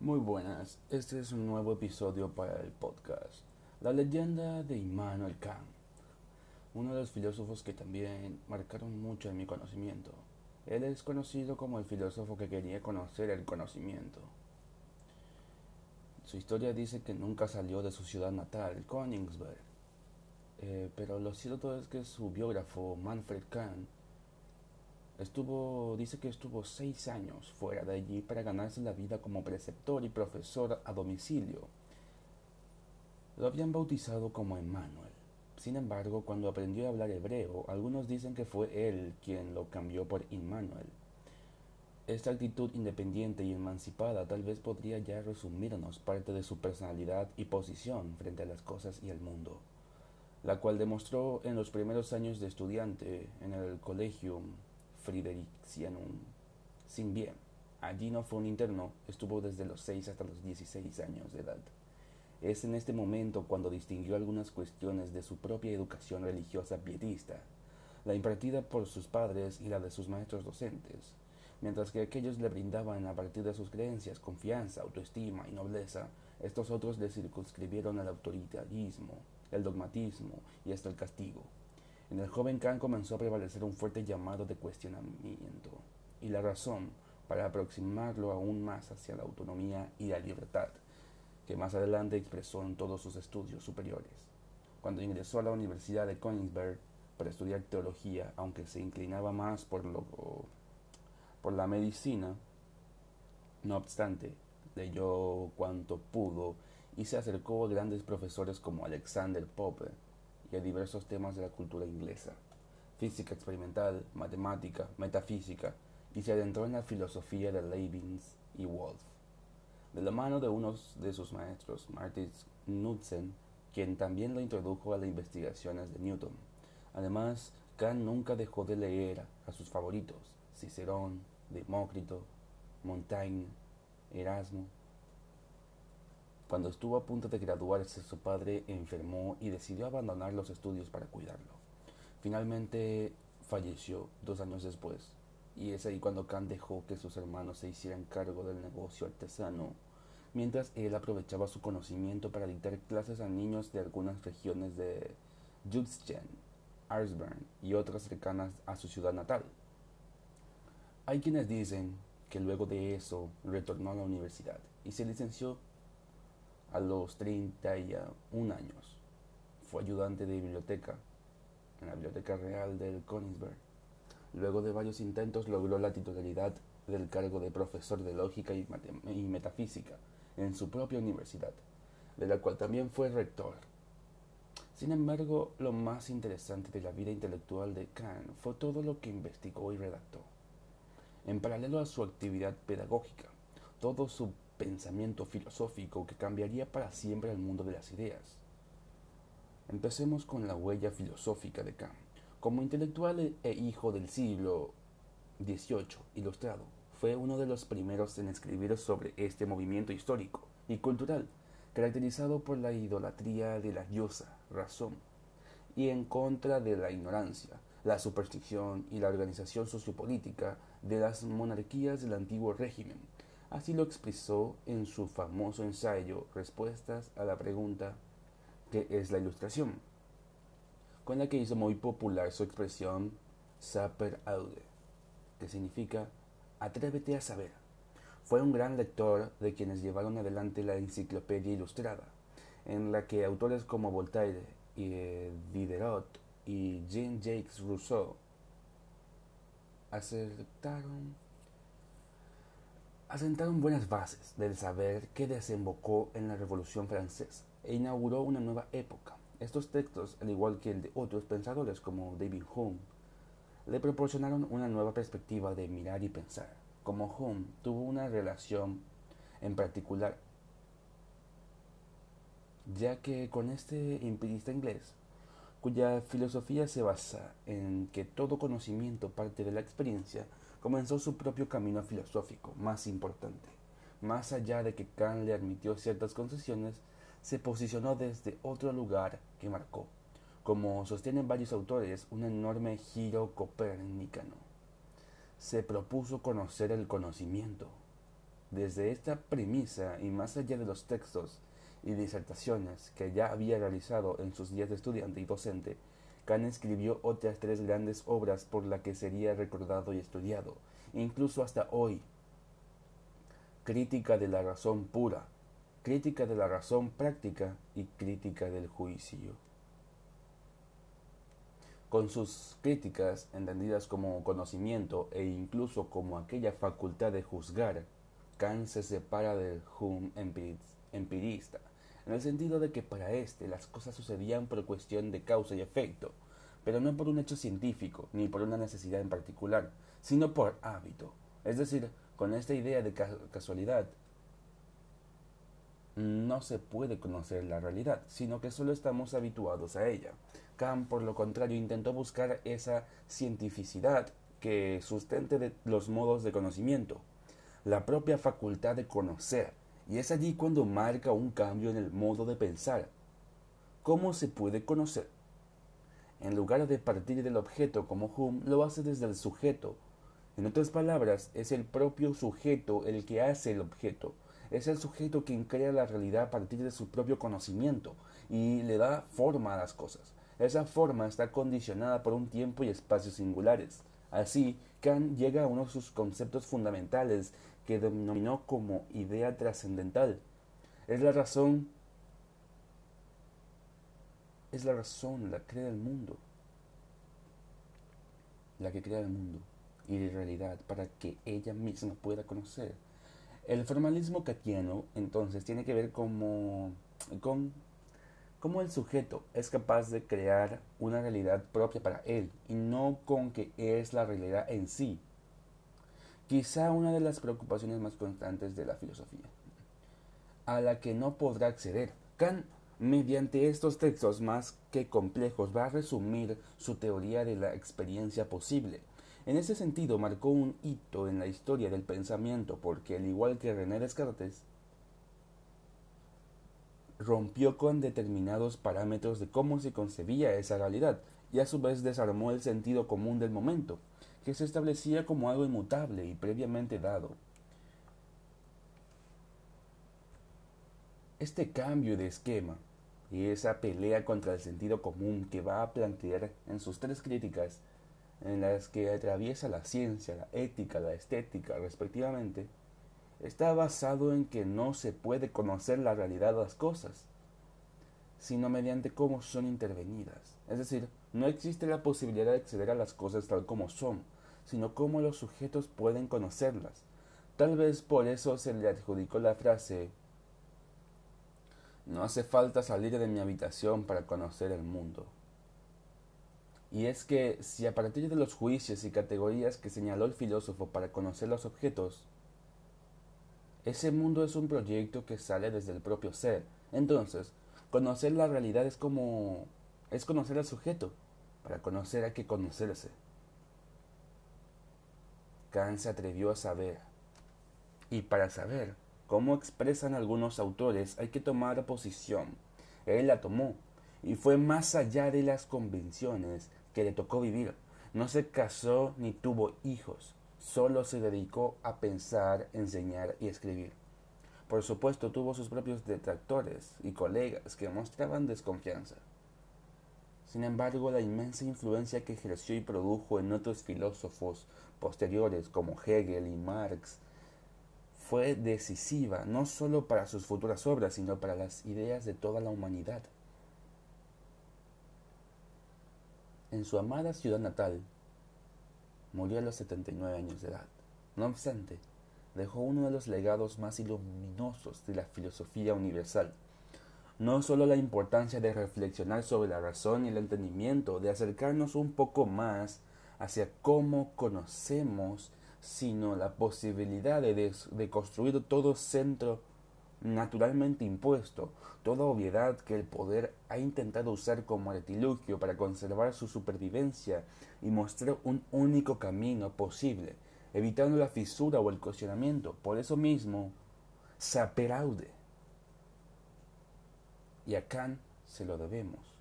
Muy buenas, este es un nuevo episodio para el podcast. La leyenda de Immanuel Kant, uno de los filósofos que también marcaron mucho en mi conocimiento. Él es conocido como el filósofo que quería conocer el conocimiento. Su historia dice que nunca salió de su ciudad natal, Königsberg. Eh, pero lo cierto es que su biógrafo, Manfred Kant, Estuvo, dice que estuvo seis años fuera de allí para ganarse la vida como preceptor y profesor a domicilio. Lo habían bautizado como Emmanuel. Sin embargo, cuando aprendió a hablar hebreo, algunos dicen que fue él quien lo cambió por Immanuel. Esta actitud independiente y emancipada tal vez podría ya resumirnos parte de su personalidad y posición frente a las cosas y el mundo, la cual demostró en los primeros años de estudiante en el Collegium Fridericianum, sin bien. Allí no fue un interno, estuvo desde los 6 hasta los 16 años de edad. Es en este momento cuando distinguió algunas cuestiones de su propia educación religiosa pietista, la impartida por sus padres y la de sus maestros docentes, mientras que aquellos le brindaban a partir de sus creencias confianza, autoestima y nobleza, estos otros le circunscribieron el autoritarismo, el dogmatismo y hasta el castigo. En el joven Kant comenzó a prevalecer un fuerte llamado de cuestionamiento y la razón para aproximarlo aún más hacia la autonomía y la libertad, que más adelante expresó en todos sus estudios superiores. Cuando ingresó a la Universidad de Königsberg para estudiar teología, aunque se inclinaba más por, lo, por la medicina, no obstante, leyó cuanto pudo y se acercó a grandes profesores como Alexander Pope, y a diversos temas de la cultura inglesa, física experimental, matemática, metafísica, y se adentró en la filosofía de Leibniz y Wolff. De la mano de uno de sus maestros, Martin Knudsen, quien también lo introdujo a las investigaciones de Newton. Además, Kant nunca dejó de leer a sus favoritos, Cicerón, Demócrito, Montaigne, Erasmo, cuando estuvo a punto de graduarse, su padre enfermó y decidió abandonar los estudios para cuidarlo. Finalmente falleció dos años después, y es ahí cuando Kant dejó que sus hermanos se hicieran cargo del negocio artesano, mientras él aprovechaba su conocimiento para dictar clases a niños de algunas regiones de Jutschen, Arsburn y otras cercanas a su ciudad natal. Hay quienes dicen que luego de eso retornó a la universidad y se licenció a los 31 años. Fue ayudante de biblioteca en la Biblioteca Real del Königsberg. Luego de varios intentos logró la titularidad del cargo de profesor de lógica y, metafísica en su propia universidad, de la cual también fue rector. Sin embargo, lo más interesante de la vida intelectual de Kant fue todo lo que investigó y redactó. En paralelo a su actividad pedagógica, todo su pensamiento filosófico que cambiaría para siempre el mundo de las ideas. Empecemos con la huella filosófica de Kant. Como intelectual e hijo del siglo XVIII ilustrado, fue uno de los primeros en escribir sobre este movimiento histórico y cultural, caracterizado por la idolatría de la diosa, razón, y en contra de la ignorancia, la superstición y la organización sociopolítica de las monarquías del antiguo régimen, Así lo expresó en su famoso ensayo Respuestas a la pregunta ¿qué es la ilustración? con la que hizo muy popular su expresión Saper Aude, que significa Atrévete a saber. Fue un gran lector de quienes llevaron adelante la enciclopedia ilustrada, en la que autores como Voltaire y Diderot y Jean-Jacques Rousseau acertaron asentaron buenas bases del saber que desembocó en la Revolución Francesa e inauguró una nueva época. Estos textos, al igual que el de otros pensadores como David Hume, le proporcionaron una nueva perspectiva de mirar y pensar. Como Hume tuvo una relación en particular, ya que con este empirista inglés, cuya filosofía se basa en que todo conocimiento parte de la experiencia, comenzó su propio camino filosófico más importante. Más allá de que Kant le admitió ciertas concesiones, se posicionó desde otro lugar que marcó, como sostienen varios autores, un enorme giro copernicano. Se propuso conocer el conocimiento, Desde esta premisa y más allá de los textos y disertaciones que ya había realizado en sus días de estudiante y docente, Kant escribió otras tres grandes obras por las que sería recordado y estudiado, incluso hasta hoy. Crítica de la razón pura, crítica de la razón práctica y crítica del juicio. Con sus críticas, entendidas como conocimiento e incluso como aquella facultad de juzgar, Kant se separa del Hume empirista, en el sentido de que para éste las cosas sucedían por cuestión de causa y efecto, pero no por un hecho científico ni por una necesidad en particular, sino por hábito. Es decir, con esta idea de casualidad, no se puede conocer la realidad, sino que solo estamos habituados a ella. Kant, por lo contrario, intentó buscar esa cientificidad que sustente los modos de conocimiento, la propia facultad de conocer, y es allí cuando marca un cambio en el modo de pensar. ¿Cómo se puede conocer? En lugar de partir del objeto como Hume, lo hace desde el sujeto. En otras palabras, es el propio sujeto el que hace el objeto. Es el sujeto quien crea la realidad a partir de su propio conocimiento y le da forma a las cosas. Esa forma está condicionada por un tiempo y espacio singulares. Así, Kant llega a uno de sus conceptos fundamentales que denominó como idea trascendental. Es la razón es la razón, la crea el mundo, la que crea el mundo y de realidad para que ella misma pueda conocer. El formalismo katiano entonces tiene que ver como, con cómo el sujeto es capaz de crear una realidad propia para él y no con que es la realidad en sí. Quizá una de las preocupaciones más constantes de la filosofía, a la que no podrá acceder. Kant, mediante estos textos más que complejos, va a resumir su teoría de la experiencia posible. En ese sentido, marcó un hito en la historia del pensamiento porque, al igual que René Descartes, rompió con determinados parámetros de cómo se concebía esa realidad y a su vez desarmó el sentido común del momento, que se establecía como algo inmutable y previamente dado. Este cambio de esquema y esa pelea contra el sentido común que va a plantear en sus tres críticas, en las que atraviesa la ciencia, la ética, la estética, respectivamente, está basado en que no se puede conocer la realidad de las cosas, sino mediante cómo son intervenidas. Es decir, no existe la posibilidad de acceder a las cosas tal como son, sino cómo los sujetos pueden conocerlas. Tal vez por eso se le adjudicó la frase No hace falta salir de mi habitación para conocer el mundo. Y es que si a partir de los juicios y categorías que señaló el filósofo para conocer los objetos, ese mundo es un proyecto que sale desde el propio ser. Entonces, conocer la realidad es como... es conocer al sujeto. Para conocer hay que conocerse. Kant se atrevió a saber. Y para saber cómo expresan algunos autores hay que tomar posición. Él la tomó y fue más allá de las convenciones que le tocó vivir. No se casó ni tuvo hijos solo se dedicó a pensar, enseñar y escribir. Por supuesto tuvo sus propios detractores y colegas que mostraban desconfianza. Sin embargo, la inmensa influencia que ejerció y produjo en otros filósofos posteriores como Hegel y Marx fue decisiva no solo para sus futuras obras, sino para las ideas de toda la humanidad. En su amada ciudad natal, Murió a los 79 años de edad. No obstante, dejó uno de los legados más iluminosos de la filosofía universal. No solo la importancia de reflexionar sobre la razón y el entendimiento, de acercarnos un poco más hacia cómo conocemos, sino la posibilidad de, construir todo centro naturalmente impuesto, toda obviedad que el poder ha intentado usar como artilugio para conservar su supervivencia y mostrar un único camino posible, evitando la fisura o el cuestionamiento. Por eso mismo, se aperaude. Y a Kant se lo debemos.